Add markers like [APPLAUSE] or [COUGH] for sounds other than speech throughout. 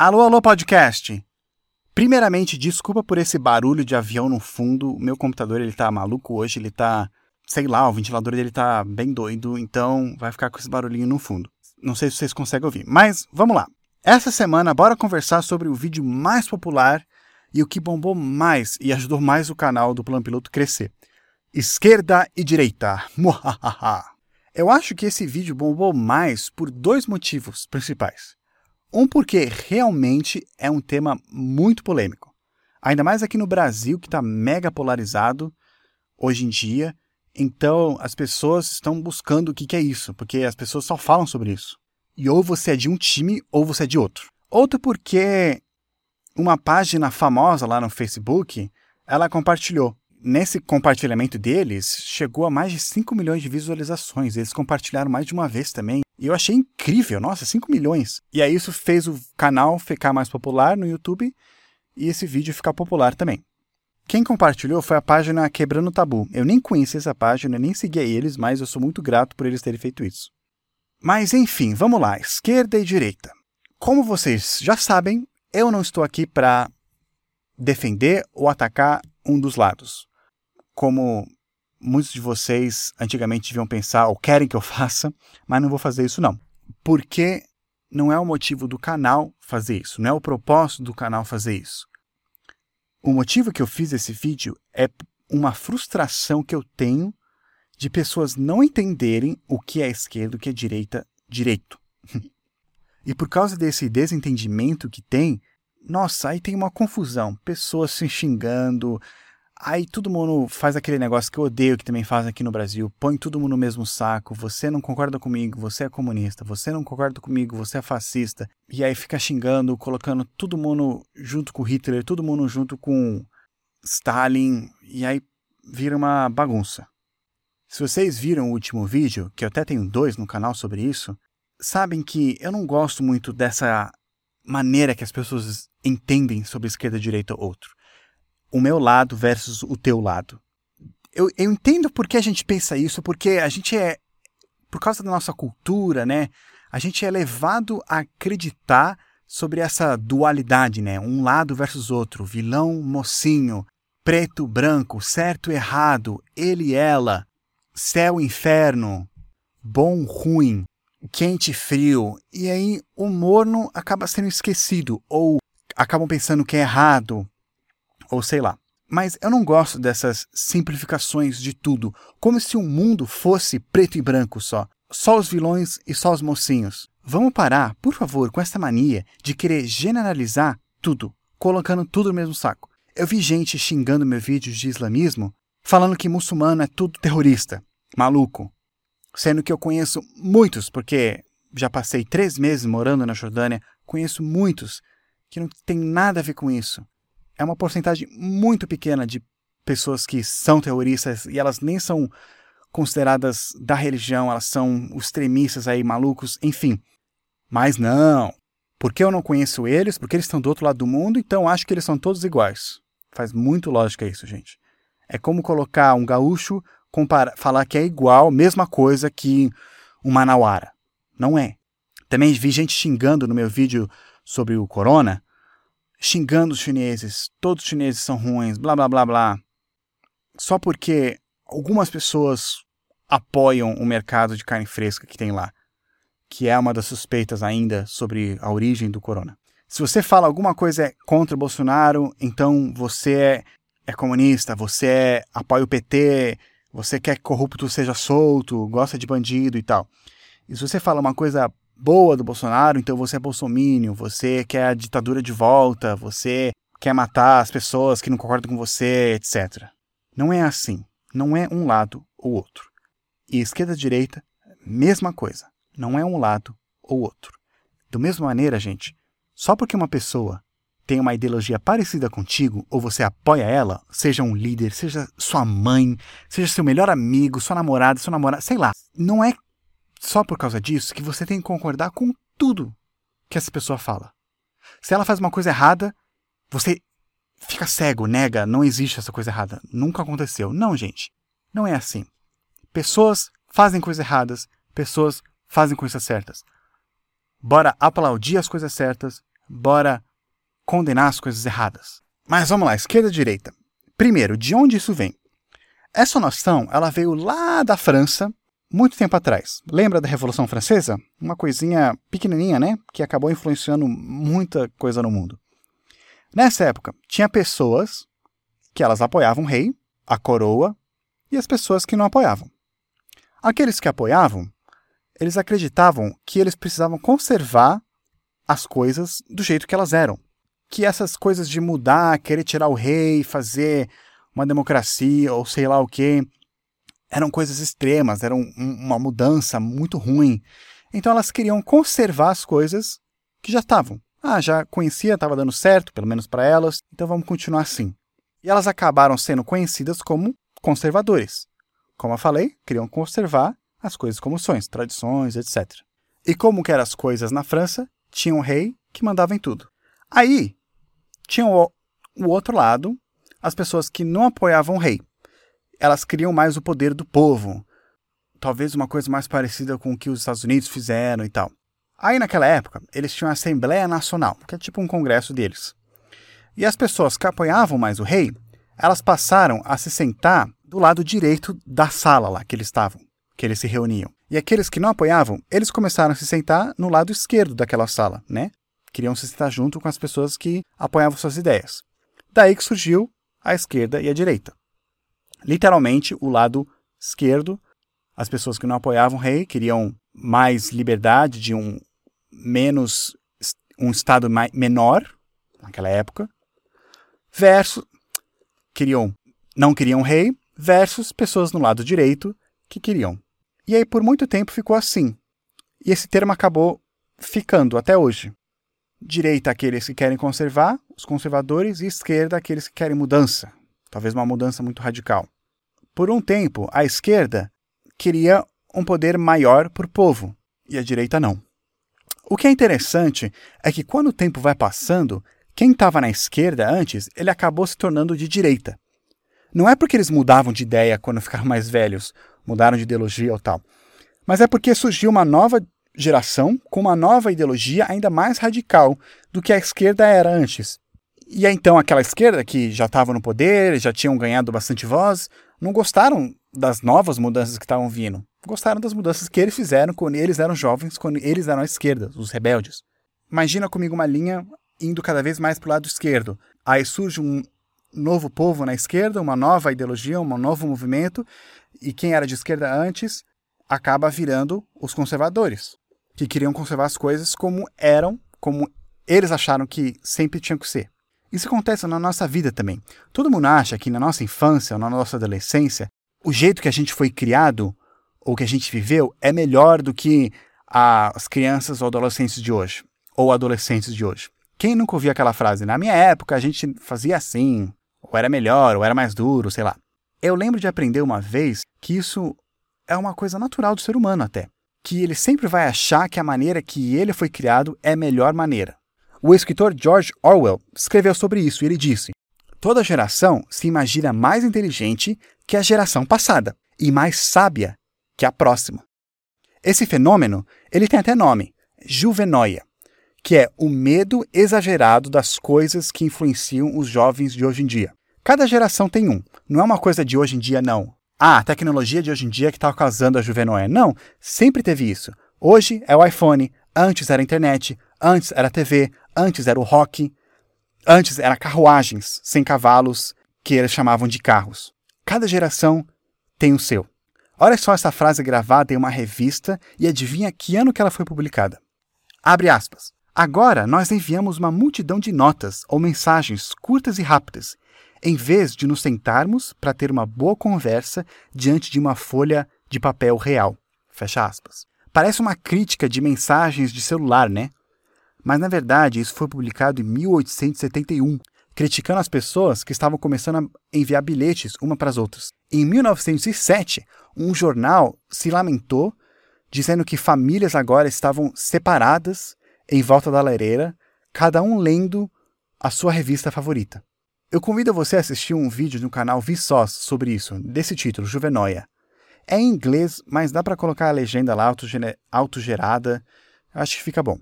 Alô, alô, podcast! Primeiramente, desculpa por esse barulho de avião no fundo. O meu computador ele tá maluco hoje, ele tá, sei lá, o ventilador dele tá bem doido, então vai ficar com esse barulhinho no fundo. Não sei se vocês conseguem ouvir, mas vamos lá. Essa semana, bora conversar sobre o vídeo mais popular e o que bombou mais e ajudou mais o canal do Plano Piloto crescer. Esquerda e direita. Eu acho que esse vídeo bombou mais por dois motivos principais. Um, porque realmente é um tema muito polêmico. Ainda mais aqui no Brasil, que está mega polarizado hoje em dia. Então, as pessoas estão buscando o que, que é isso, porque as pessoas só falam sobre isso. E ou você é de um time ou você é de outro. Outro porque uma página famosa lá no Facebook, ela compartilhou. Nesse compartilhamento deles, chegou a mais de 5 milhões de visualizações. Eles compartilharam mais de uma vez também. E eu achei incrível, nossa, 5 milhões. E aí isso fez o canal ficar mais popular no YouTube e esse vídeo ficar popular também. Quem compartilhou foi a página Quebrando Tabu. Eu nem conhecia essa página, nem seguia eles, mas eu sou muito grato por eles terem feito isso. Mas enfim, vamos lá, esquerda e direita. Como vocês já sabem, eu não estou aqui para defender ou atacar um dos lados. Como muitos de vocês antigamente deviam pensar ou querem que eu [LAUGHS] faça, mas não vou fazer isso não. Porque não é o motivo do canal fazer isso, não é o propósito do canal fazer isso. O motivo que eu fiz esse vídeo é uma frustração que eu tenho de pessoas não entenderem o que é esquerda, o que é direita, direito. [LAUGHS] e por causa desse desentendimento que tem, nossa, aí tem uma confusão, pessoas se xingando, Aí todo mundo faz aquele negócio que eu odeio que também faz aqui no Brasil, põe todo mundo no mesmo saco, você não concorda comigo, você é comunista, você não concorda comigo, você é fascista. E aí fica xingando, colocando todo mundo junto com Hitler, todo mundo junto com Stalin, e aí vira uma bagunça. Se vocês viram o último vídeo, que eu até tenho dois no canal sobre isso, sabem que eu não gosto muito dessa maneira que as pessoas entendem sobre esquerda, direita ou outro o meu lado versus o teu lado. Eu, eu entendo por que a gente pensa isso, porque a gente é, por causa da nossa cultura, né? A gente é levado a acreditar sobre essa dualidade, né? Um lado versus outro, vilão, mocinho, preto, branco, certo, errado, ele, ela, céu, inferno, bom, ruim, quente, frio. E aí o morno acaba sendo esquecido ou acabam pensando que é errado, ou sei lá. Mas eu não gosto dessas simplificações de tudo, como se o mundo fosse preto e branco só. Só os vilões e só os mocinhos. Vamos parar, por favor, com essa mania de querer generalizar tudo, colocando tudo no mesmo saco. Eu vi gente xingando meu vídeo de islamismo, falando que muçulmano é tudo terrorista, maluco. Sendo que eu conheço muitos, porque já passei três meses morando na Jordânia, conheço muitos que não tem nada a ver com isso é uma porcentagem muito pequena de pessoas que são terroristas e elas nem são consideradas da religião, elas são extremistas aí, malucos, enfim. Mas não. Porque eu não conheço eles, porque eles estão do outro lado do mundo, então acho que eles são todos iguais. Faz muito lógica isso, gente. É como colocar um gaúcho, comparar, falar que é igual, mesma coisa que um manauara. Não é. Também vi gente xingando no meu vídeo sobre o corona, xingando os chineses, todos os chineses são ruins, blá blá blá blá, só porque algumas pessoas apoiam o mercado de carne fresca que tem lá, que é uma das suspeitas ainda sobre a origem do corona. Se você fala alguma coisa contra o Bolsonaro, então você é, é comunista, você é, apoia o PT, você quer que corrupto seja solto, gosta de bandido e tal. E se você fala uma coisa boa do Bolsonaro, então você é bolsomínio, você quer a ditadura de volta, você quer matar as pessoas que não concordam com você, etc. Não é assim. Não é um lado ou outro. E esquerda-direita, mesma coisa. Não é um lado ou outro. Da mesma maneira, gente, só porque uma pessoa tem uma ideologia parecida contigo, ou você apoia ela, seja um líder, seja sua mãe, seja seu melhor amigo, sua namorada, seu namorado, sei lá, não é só por causa disso que você tem que concordar com tudo que essa pessoa fala. Se ela faz uma coisa errada, você fica cego, nega, não existe essa coisa errada, nunca aconteceu. Não, gente, não é assim. Pessoas fazem coisas erradas, pessoas fazem coisas certas. Bora aplaudir as coisas certas, bora condenar as coisas erradas. Mas vamos lá, esquerda direita. Primeiro, de onde isso vem? Essa noção, ela veio lá da França, muito tempo atrás. Lembra da Revolução Francesa? Uma coisinha pequenininha, né? Que acabou influenciando muita coisa no mundo. Nessa época, tinha pessoas que elas apoiavam o rei, a coroa, e as pessoas que não apoiavam. Aqueles que apoiavam, eles acreditavam que eles precisavam conservar as coisas do jeito que elas eram. Que essas coisas de mudar, querer tirar o rei, fazer uma democracia ou sei lá o que, eram coisas extremas, eram uma mudança muito ruim. Então elas queriam conservar as coisas que já estavam. Ah, já conhecia, estava dando certo, pelo menos para elas, então vamos continuar assim. E elas acabaram sendo conhecidas como conservadores. Como eu falei, queriam conservar as coisas como são, tradições, etc. E como que eram as coisas na França, tinha um rei que mandava em tudo. Aí, tinha o, o outro lado, as pessoas que não apoiavam o rei. Elas queriam mais o poder do povo. Talvez uma coisa mais parecida com o que os Estados Unidos fizeram e tal. Aí, naquela época, eles tinham a Assembleia Nacional, que é tipo um congresso deles. E as pessoas que apoiavam mais o rei, elas passaram a se sentar do lado direito da sala lá que eles estavam, que eles se reuniam. E aqueles que não apoiavam, eles começaram a se sentar no lado esquerdo daquela sala, né? Queriam se sentar junto com as pessoas que apoiavam suas ideias. Daí que surgiu a esquerda e a direita. Literalmente, o lado esquerdo, as pessoas que não apoiavam o rei queriam mais liberdade de um menos um estado mais, menor naquela época, versus queriam não queriam rei versus pessoas no lado direito que queriam. E aí por muito tempo ficou assim. E esse termo acabou ficando até hoje. Direita aqueles que querem conservar, os conservadores, e esquerda aqueles que querem mudança, talvez uma mudança muito radical. Por um tempo, a esquerda queria um poder maior para o povo e a direita não. O que é interessante é que quando o tempo vai passando, quem estava na esquerda antes, ele acabou se tornando de direita. Não é porque eles mudavam de ideia quando [LAUGHS] ficaram mais velhos, mudaram de ideologia ou tal, mas é porque surgiu uma nova geração com uma nova ideologia ainda mais radical do que a esquerda era antes. E aí, então aquela esquerda que já estava no poder, já tinham ganhado bastante voz, não gostaram das novas mudanças que estavam vindo. Gostaram das mudanças que eles fizeram quando eles eram jovens, quando eles eram a esquerda, os rebeldes. Imagina comigo uma linha indo cada vez mais para o lado esquerdo. Aí surge um novo povo na esquerda, uma nova ideologia, um novo movimento, e quem era de esquerda antes acaba virando os conservadores, que queriam conservar as coisas como eram, como eles acharam que sempre tinham que ser. Isso acontece na nossa vida também. Todo mundo acha que na nossa infância ou na nossa adolescência, o jeito que a gente foi criado ou que a gente viveu é melhor do que as crianças ou adolescentes de hoje, ou adolescentes de hoje. Quem nunca ouviu aquela frase? Na minha época a gente fazia assim, ou era melhor, ou era mais duro, sei lá. Eu lembro de aprender uma vez que isso é uma coisa natural do ser humano até, que ele sempre vai achar que a maneira que ele foi criado é a melhor maneira. O escritor George Orwell escreveu sobre isso e ele disse: Toda geração se imagina mais inteligente que a geração passada e mais sábia que a próxima. Esse fenômeno, ele tem até nome, juvenoia que é o medo exagerado das coisas que influenciam os jovens de hoje em dia. Cada geração tem um. Não é uma coisa de hoje em dia, não. Ah, a tecnologia de hoje em dia que está causando a juvenoia. Não, sempre teve isso. Hoje é o iPhone, antes era a internet, antes era a TV, antes era o rock, antes era carruagens sem cavalos, que eles chamavam de carros. Cada geração tem o seu. Olha só essa frase gravada em uma revista e adivinha que ano que ela foi publicada. Abre aspas. Agora nós enviamos uma multidão de notas ou mensagens curtas e rápidas, em vez de nos sentarmos para ter uma boa conversa diante de uma folha de papel real. Fecha aspas. Parece uma crítica de mensagens de celular, né? Mas na verdade isso foi publicado em 1871, criticando as pessoas que estavam começando a enviar bilhetes uma para as outras. Em 1907, um jornal se lamentou, dizendo que famílias agora estavam separadas em volta da lareira, cada um lendo a sua revista favorita. Eu convido você a assistir um vídeo no canal Vsauce sobre isso, desse título, Juvenoia. É em inglês, mas dá para colocar a legenda lá autogerada, acho que fica bom.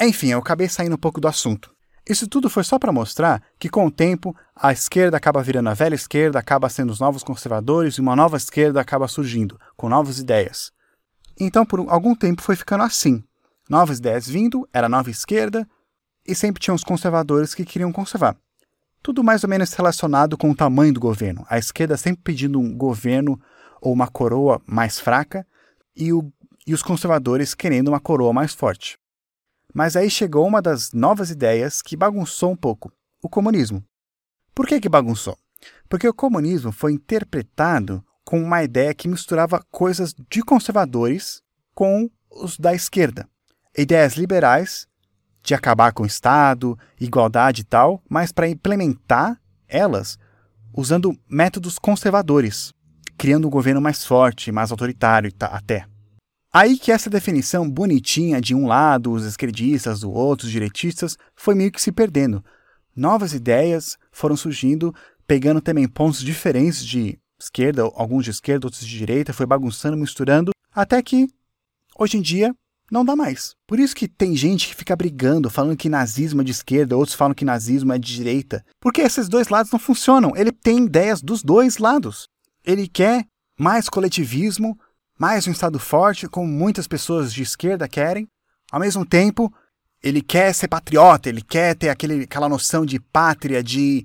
Enfim, eu acabei saindo um pouco do assunto. Isso tudo foi só para mostrar que, com o tempo, a esquerda acaba virando a velha esquerda, acaba sendo os novos conservadores e uma nova esquerda acaba surgindo, com novas ideias. Então, por algum tempo, foi ficando assim. Novas ideias vindo, era nova esquerda, e sempre tinha os conservadores que queriam conservar. Tudo mais ou menos relacionado com o tamanho do governo. A esquerda sempre pedindo um governo ou uma coroa mais fraca, e, o, e os conservadores querendo uma coroa mais forte. Mas aí chegou uma das novas ideias que bagunçou um pouco: o comunismo. Por que, que bagunçou? Porque o comunismo foi interpretado com uma ideia que misturava coisas de conservadores com os da esquerda. Ideias liberais de acabar com o Estado, igualdade e tal, mas para implementar elas usando métodos conservadores, criando um governo mais forte, mais autoritário até. Aí que essa definição bonitinha de um lado, os esquerdistas, do outro, os direitistas, foi meio que se perdendo. Novas ideias foram surgindo, pegando também pontos diferentes de esquerda, alguns de esquerda, outros de direita, foi bagunçando, misturando, até que, hoje em dia, não dá mais. Por isso que tem gente que fica brigando, falando que nazismo é de esquerda, outros falam que nazismo é de direita. Porque esses dois lados não funcionam. Ele tem ideias dos dois lados. Ele quer mais coletivismo, mais um Estado forte, como muitas pessoas de esquerda querem. Ao mesmo tempo, ele quer ser patriota, ele quer ter aquele, aquela noção de pátria, de,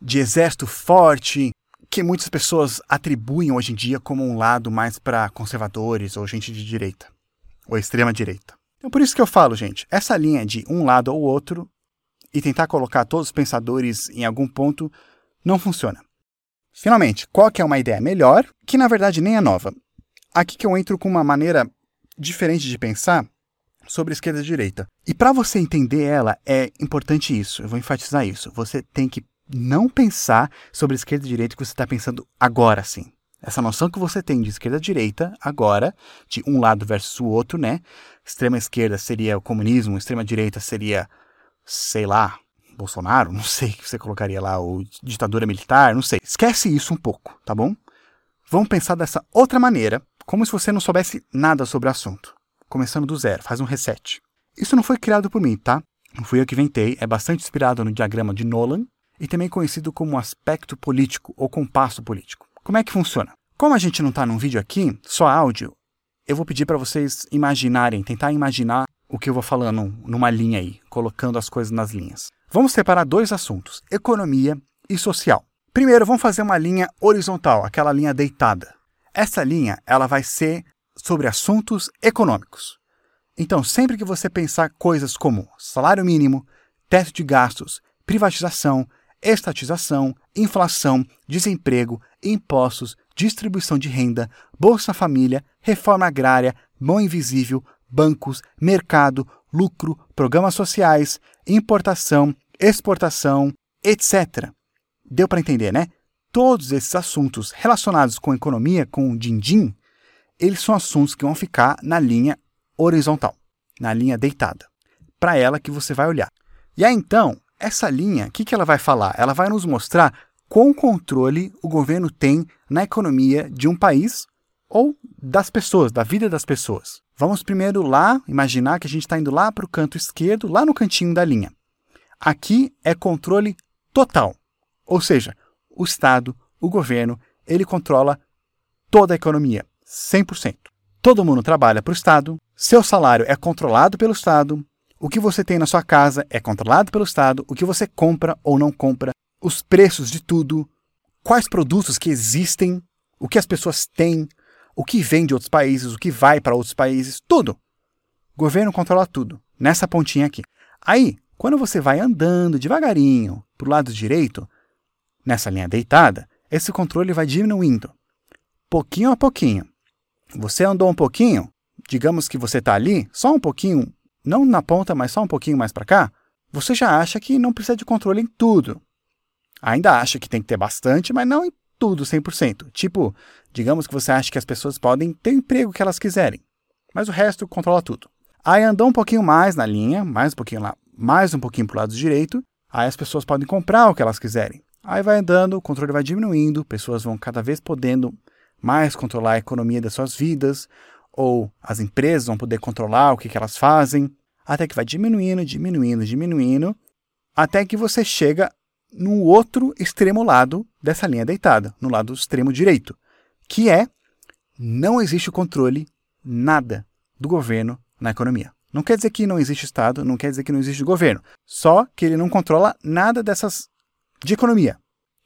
de exército forte, que muitas pessoas atribuem hoje em dia como um lado mais para conservadores ou gente de direita, ou extrema direita. Então por isso que eu falo, gente, essa linha de um lado ou outro e tentar colocar todos os pensadores em algum ponto não funciona. Finalmente, qual que é uma ideia melhor, que na verdade nem é nova? Aqui que eu entro com uma maneira diferente de pensar sobre esquerda e direita. E para você entender ela, é importante isso. Eu vou enfatizar isso. Você tem que não pensar sobre esquerda e direita que você está pensando agora, sim. Essa noção que você tem de esquerda e direita, agora, de um lado versus o outro, né? Extrema esquerda seria o comunismo, extrema direita seria, sei lá, Bolsonaro, não sei que você colocaria lá, ou ditadura militar, não sei. Esquece isso um pouco, tá bom? Vamos pensar dessa outra maneira como se você não soubesse nada sobre o assunto. Começando do zero, faz um reset. Isso não foi criado por mim, tá? Não fui eu que inventei, é bastante inspirado no diagrama de Nolan e também conhecido como aspecto político ou compasso político. Como é que funciona? Como a gente não está num vídeo aqui, só áudio, eu vou pedir para vocês imaginarem, tentar imaginar o que eu vou falando numa linha aí, colocando as coisas nas linhas. Vamos separar dois assuntos: economia e social. Primeiro, vamos fazer uma linha horizontal, aquela linha deitada. Essa linha ela vai ser sobre assuntos econômicos. Então, sempre que você pensar coisas como salário mínimo, teto de gastos, privatização, estatização, inflação, desemprego, impostos, distribuição de renda, Bolsa Família, reforma agrária, mão invisível, bancos, mercado, lucro, programas sociais, importação, exportação, etc. Deu para entender, né? Todos esses assuntos relacionados com economia, com o din-din, eles são assuntos que vão ficar na linha horizontal, na linha deitada. Para ela que você vai olhar. E aí então, essa linha, o que, que ela vai falar? Ela vai nos mostrar qual controle o governo tem na economia de um país ou das pessoas, da vida das pessoas. Vamos primeiro lá, imaginar que a gente está indo lá para o canto esquerdo, lá no cantinho da linha. Aqui é controle total. Ou seja, o Estado, o governo, ele controla toda a economia, 100%. Todo mundo trabalha para o Estado, seu salário é controlado pelo Estado, o que você tem na sua casa é controlado pelo Estado, o que você compra ou não compra, os preços de tudo, quais produtos que existem, o que as pessoas têm, o que vem de outros países, o que vai para outros países, tudo. O governo controla tudo, nessa pontinha aqui. Aí, quando você vai andando devagarinho para o lado direito, Nessa linha deitada, esse controle vai diminuindo, pouquinho a pouquinho. Você andou um pouquinho, digamos que você está ali, só um pouquinho, não na ponta, mas só um pouquinho mais para cá, você já acha que não precisa de controle em tudo. Ainda acha que tem que ter bastante, mas não em tudo 100%. Tipo, digamos que você acha que as pessoas podem ter o emprego que elas quiserem, mas o resto controla tudo. Aí andou um pouquinho mais na linha, mais um pouquinho lá, mais um pouquinho para o lado direito, aí as pessoas podem comprar o que elas quiserem. Aí vai andando, o controle vai diminuindo, pessoas vão cada vez podendo mais controlar a economia das suas vidas, ou as empresas vão poder controlar o que, que elas fazem. até que vai diminuindo, diminuindo, diminuindo, até que você chega no outro extremo lado dessa linha deitada, no lado extremo direito, que é não existe controle nada do governo na economia. Não quer dizer que não existe Estado, não quer dizer que não existe governo, só que ele não controla nada dessas de economia.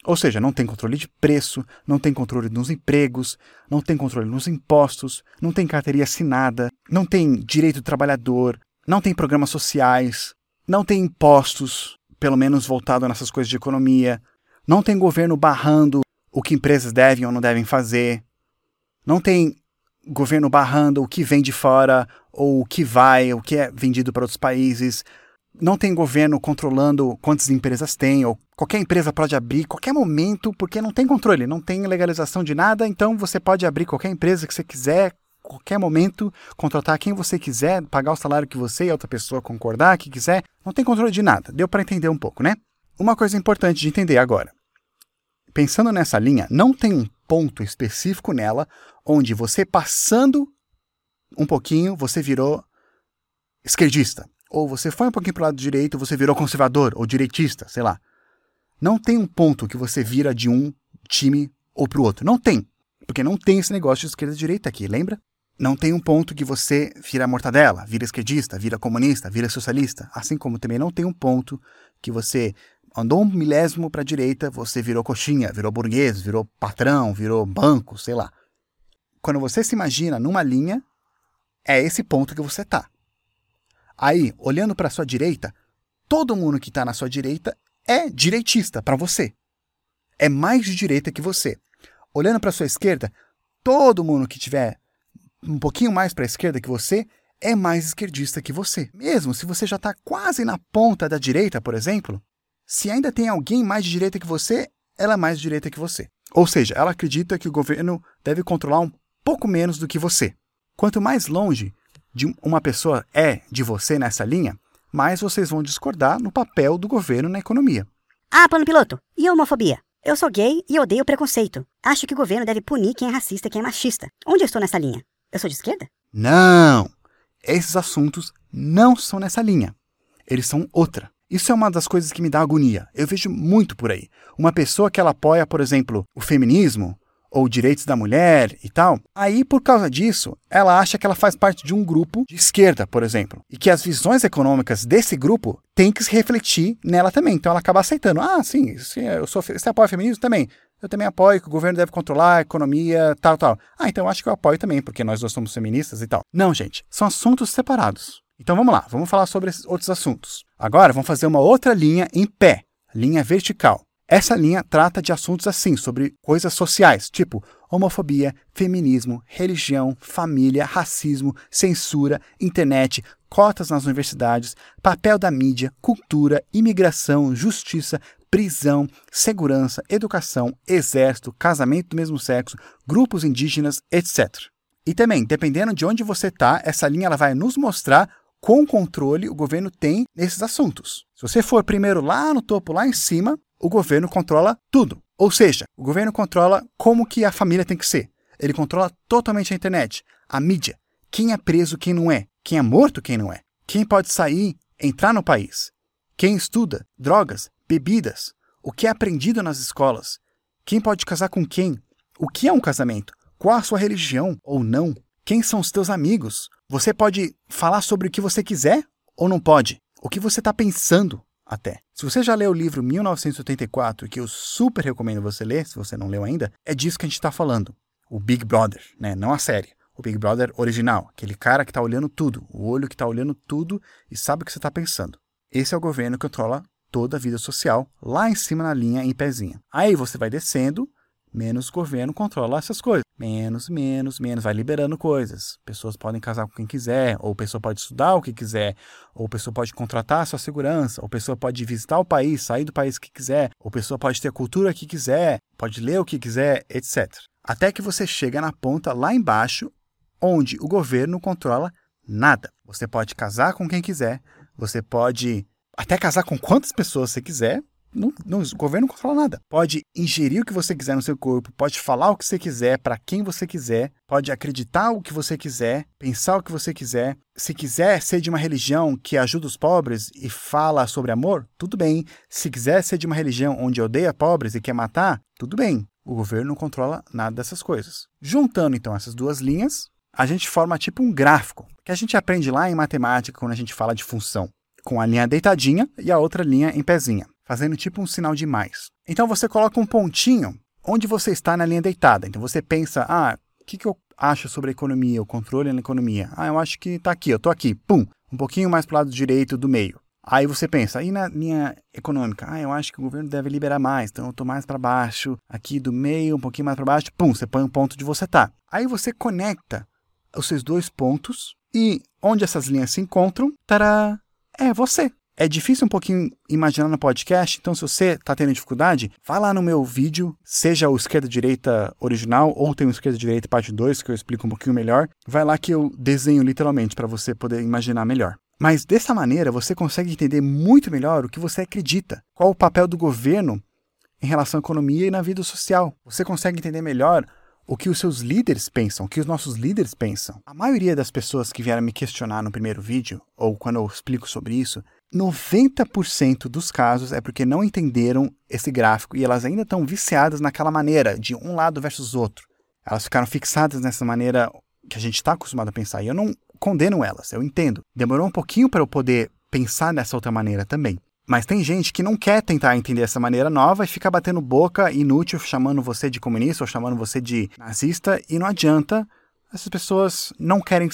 Ou seja, não tem controle de preço, não tem controle nos empregos, não tem controle nos impostos, não tem carteirinha assinada, não tem direito do trabalhador, não tem programas sociais, não tem impostos, pelo menos voltado nessas coisas de economia, não tem governo barrando o que empresas devem ou não devem fazer, não tem governo barrando o que vem de fora ou o que vai, o que é vendido para outros países, não tem governo controlando quantas empresas tem, ou qualquer empresa pode abrir qualquer momento, porque não tem controle, não tem legalização de nada, então você pode abrir qualquer empresa que você quiser, qualquer momento, contratar quem você quiser, pagar o salário que você e outra pessoa concordar que quiser, não tem controle de nada. Deu para entender um pouco, né? Uma coisa importante de entender agora. Pensando nessa linha, não tem um ponto específico nela onde você passando um pouquinho, você virou esquerdista. Ou você foi um pouquinho para o lado direito, você virou conservador ou direitista, sei lá. Não tem um ponto que você vira de um time ou para o outro. Não tem. Porque não tem esse negócio de esquerda e direita aqui, lembra? Não tem um ponto que você vira mortadela, vira esquerdista, vira comunista, vira socialista. Assim como também não tem um ponto que você andou um milésimo para a direita, você virou coxinha, virou burguês, virou patrão, virou banco, sei lá. Quando você se imagina numa linha, é esse ponto que você está. Aí, olhando para sua direita, todo mundo que está na sua direita é direitista para você. É mais de direita que você. Olhando para sua esquerda, todo mundo que tiver um pouquinho mais para a esquerda que você é mais esquerdista que você. Mesmo se você já está quase na ponta da direita, por exemplo, se ainda tem alguém mais de direita que você, ela é mais de direita que você. Ou seja, ela acredita que o governo deve controlar um pouco menos do que você. Quanto mais longe de uma pessoa é de você nessa linha, mais vocês vão discordar no papel do governo na economia. Ah, plano piloto, e a homofobia? Eu sou gay e odeio preconceito. Acho que o governo deve punir quem é racista e quem é machista. Onde eu estou nessa linha? Eu sou de esquerda? Não! Esses assuntos não são nessa linha. Eles são outra. Isso é uma das coisas que me dá agonia. Eu vejo muito por aí. Uma pessoa que ela apoia, por exemplo, o feminismo, ou direitos da mulher e tal. Aí, por causa disso, ela acha que ela faz parte de um grupo de esquerda, por exemplo, e que as visões econômicas desse grupo têm que se refletir nela também. Então ela acaba aceitando. Ah, sim, eu sou, você apoia o feminismo também? Eu também apoio que o governo deve controlar a economia, tal, tal. Ah, então eu acho que eu apoio também, porque nós dois somos feministas e tal. Não, gente, são assuntos separados. Então vamos lá, vamos falar sobre esses outros assuntos. Agora vamos fazer uma outra linha em pé, linha vertical. Essa linha trata de assuntos assim, sobre coisas sociais, tipo homofobia, feminismo, religião, família, racismo, censura, internet, cotas nas universidades, papel da mídia, cultura, imigração, justiça, prisão, segurança, educação, exército, casamento do mesmo sexo, grupos indígenas, etc. E também, dependendo de onde você está, essa linha ela vai nos mostrar qual controle o governo tem nesses assuntos. Se você for primeiro lá no topo, lá em cima, o governo controla tudo. Ou seja, o governo controla como que a família tem que ser. Ele controla totalmente a internet, a mídia, quem é preso, quem não é, quem é morto, quem não é, quem pode sair, entrar no país, quem estuda, drogas, bebidas, o que é aprendido nas escolas, quem pode casar com quem, o que é um casamento, qual a sua religião ou não, quem são os teus amigos. Você pode falar sobre o que você quiser ou não pode, o que você está pensando até. Se você já leu o livro 1984, que eu super recomendo você ler, se você não leu ainda, é disso que a gente está falando. O Big Brother, né? Não a série. O Big Brother original. Aquele cara que está olhando tudo. O olho que está olhando tudo e sabe o que você está pensando. Esse é o governo que controla toda a vida social, lá em cima na linha, em pezinha. Aí você vai descendo, menos o governo controla essas coisas. Menos, menos, menos, vai liberando coisas. Pessoas podem casar com quem quiser, ou pessoa pode estudar o que quiser, ou pessoa pode contratar a sua segurança, ou pessoa pode visitar o país, sair do país que quiser, ou pessoa pode ter a cultura que quiser, pode ler o que quiser, etc. Até que você chega na ponta lá embaixo, onde o governo controla nada. Você pode casar com quem quiser, você pode até casar com quantas pessoas você quiser, não, não, o governo não controla nada. Pode ingerir o que você quiser no seu corpo, pode falar o que você quiser para quem você quiser, pode acreditar o que você quiser, pensar o que você quiser. Se quiser ser de uma religião que ajuda os pobres e fala sobre amor, tudo bem. Se quiser ser de uma religião onde odeia pobres e quer matar, tudo bem. O governo não controla nada dessas coisas. Juntando então essas duas linhas, a gente forma tipo um gráfico, que a gente aprende lá em matemática quando a gente fala de função, com a linha deitadinha e a outra linha em pezinha fazendo tipo um sinal de mais. Então você coloca um pontinho onde você está na linha deitada. Então você pensa, ah, o que, que eu acho sobre a economia, o controle na economia? Ah, eu acho que está aqui, eu estou aqui, pum, um pouquinho mais para o lado direito do meio. Aí você pensa, aí na linha econômica, ah, eu acho que o governo deve liberar mais, então eu estou mais para baixo, aqui do meio, um pouquinho mais para baixo, pum, você põe um ponto de você tá. Aí você conecta os seus dois pontos e onde essas linhas se encontram, tará, é você. É difícil um pouquinho imaginar no podcast, então se você está tendo dificuldade, vá lá no meu vídeo, seja o esquerda-direita original ou tem o esquerda-direita parte 2, que eu explico um pouquinho melhor. Vai lá que eu desenho literalmente para você poder imaginar melhor. Mas dessa maneira você consegue entender muito melhor o que você acredita, qual o papel do governo em relação à economia e na vida social. Você consegue entender melhor o que os seus líderes pensam, o que os nossos líderes pensam. A maioria das pessoas que vieram me questionar no primeiro vídeo, ou quando eu explico sobre isso, 90% dos casos é porque não entenderam esse gráfico e elas ainda estão viciadas naquela maneira de um lado versus outro. Elas ficaram fixadas nessa maneira que a gente está acostumado a pensar. E eu não condeno elas, eu entendo. Demorou um pouquinho para eu poder pensar dessa outra maneira também. Mas tem gente que não quer tentar entender essa maneira nova e fica batendo boca inútil, chamando você de comunista ou chamando você de nazista, e não adianta. Essas pessoas não querem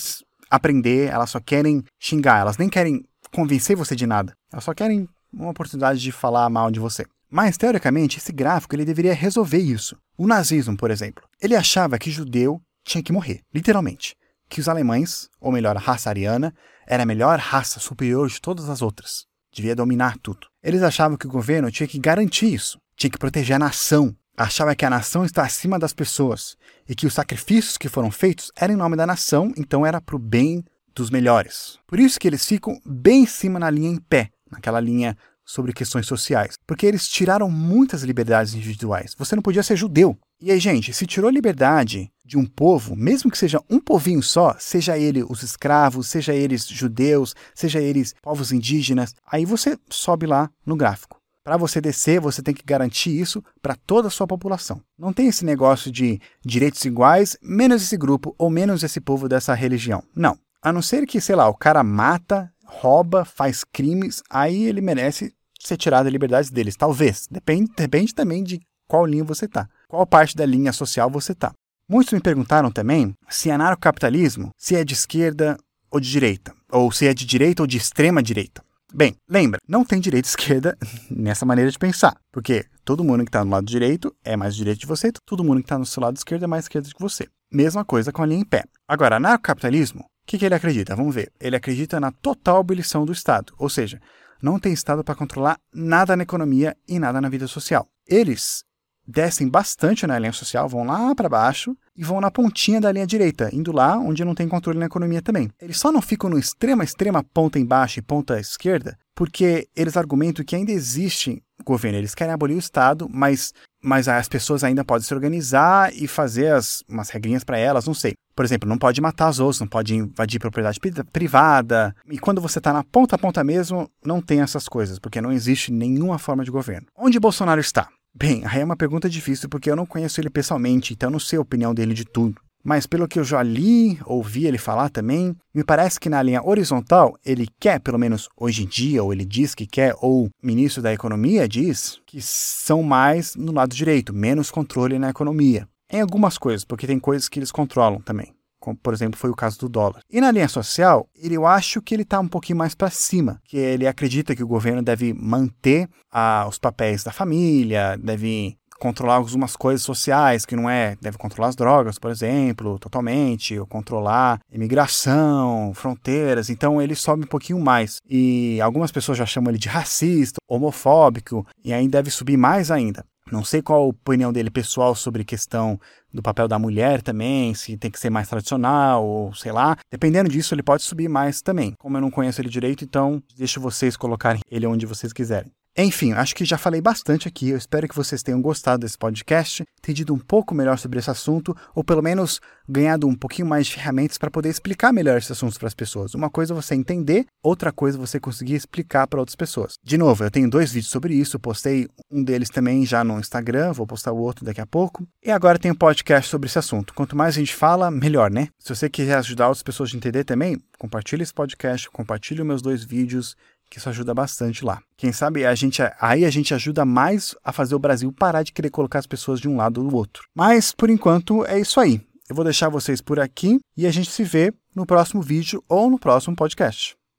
aprender, elas só querem xingar, elas nem querem convencer você de nada. Elas só querem uma oportunidade de falar mal de você. Mas, teoricamente, esse gráfico ele deveria resolver isso. O nazismo, por exemplo, ele achava que judeu tinha que morrer, literalmente. Que os alemães, ou melhor, a raça ariana, era a melhor raça superior de todas as outras. Devia dominar tudo. Eles achavam que o governo tinha que garantir isso, tinha que proteger a nação. Achava que a nação está acima das pessoas e que os sacrifícios que foram feitos eram em nome da nação, então era para o bem dos melhores. Por isso que eles ficam bem em cima na linha em pé, naquela linha sobre questões sociais, porque eles tiraram muitas liberdades individuais. Você não podia ser judeu. E aí, gente, se tirou a liberdade de um povo, mesmo que seja um povinho só, seja ele os escravos, seja eles judeus, seja eles povos indígenas, aí você sobe lá no gráfico. Para você descer, você tem que garantir isso para toda a sua população. Não tem esse negócio de direitos iguais, menos esse grupo ou menos esse povo dessa religião. Não. A não ser que, sei lá, o cara mata, rouba, faz crimes, aí ele merece ser tirado da liberdade deles. Talvez. Depende, depende também de qual linha você tá. Qual parte da linha social você tá. Muitos me perguntaram também se anarcocapitalismo se é de esquerda ou de direita, ou se é de direita ou de extrema direita. Bem, lembra, não tem direita e esquerda [LAUGHS] nessa maneira de pensar, porque todo mundo que está no lado direito é mais direito de você, todo mundo que está no seu lado esquerdo é mais esquerdo que você. Mesma coisa com a linha em pé. Agora, anarcocapitalismo que, que ele acredita? Vamos ver. Ele acredita na total abolição do Estado, ou seja, não tem Estado para controlar nada na economia e nada na vida social. Eles descem bastante na linha social, vão lá para baixo e vão na pontinha da linha direita, indo lá onde não tem controle na economia também. Eles só não ficam no extrema, extrema ponta embaixo e ponta esquerda, porque eles argumentam que ainda existe governo. Eles querem abolir o Estado, mas mas as pessoas ainda podem se organizar e fazer as, umas regrinhas para elas, não sei. Por exemplo, não pode matar os outros, não pode invadir propriedade privada. E quando você está na ponta a ponta mesmo, não tem essas coisas, porque não existe nenhuma forma de governo. Onde Bolsonaro está? Bem, aí é uma pergunta difícil porque eu não conheço ele pessoalmente, então não sei a opinião dele de tudo mas pelo que eu já li, ouvi ele falar também, me parece que na linha horizontal ele quer, pelo menos hoje em dia, ou ele diz que quer, ou o ministro da Economia diz, que são mais no lado direito, menos controle na economia. Em algumas coisas, porque tem coisas que eles controlam também. Como, por exemplo, foi o caso do dólar. E na linha social, ele, eu acho que ele está um pouquinho mais para cima, que ele acredita que o governo deve manter ah, os papéis da família, deve controlar algumas coisas sociais, que não é, deve controlar as drogas, por exemplo, totalmente, ou controlar imigração, fronteiras, então ele sobe um pouquinho mais. E algumas pessoas já chamam ele de racista, homofóbico, e aí deve subir mais ainda. Não sei qual a opinião dele pessoal sobre questão do papel da mulher também, se tem que ser mais tradicional ou sei lá. Dependendo disso, ele pode subir mais também. Como eu não conheço ele direito, então deixo vocês colocarem ele onde vocês quiserem. Enfim, acho que já falei bastante aqui. Eu espero que vocês tenham gostado desse podcast, entendido um pouco melhor sobre esse assunto, ou pelo menos ganhado um pouquinho mais de ferramentas para poder explicar melhor esses assuntos para as pessoas. Uma coisa é você entender, outra coisa é você conseguir explicar para outras pessoas. De novo, eu tenho dois vídeos sobre isso, postei um deles também já no Instagram, vou postar o outro daqui a pouco. E agora tem um podcast sobre esse assunto. Quanto mais a gente fala, melhor, né? Se você quiser ajudar outras pessoas a entender também, compartilhe esse podcast, compartilhe meus dois vídeos, que isso ajuda bastante lá. Quem sabe a gente aí a gente ajuda mais a fazer o Brasil parar de querer colocar as pessoas de um lado ou do outro. Mas por enquanto é isso aí. Eu vou deixar vocês por aqui e a gente se vê no próximo vídeo ou no próximo podcast.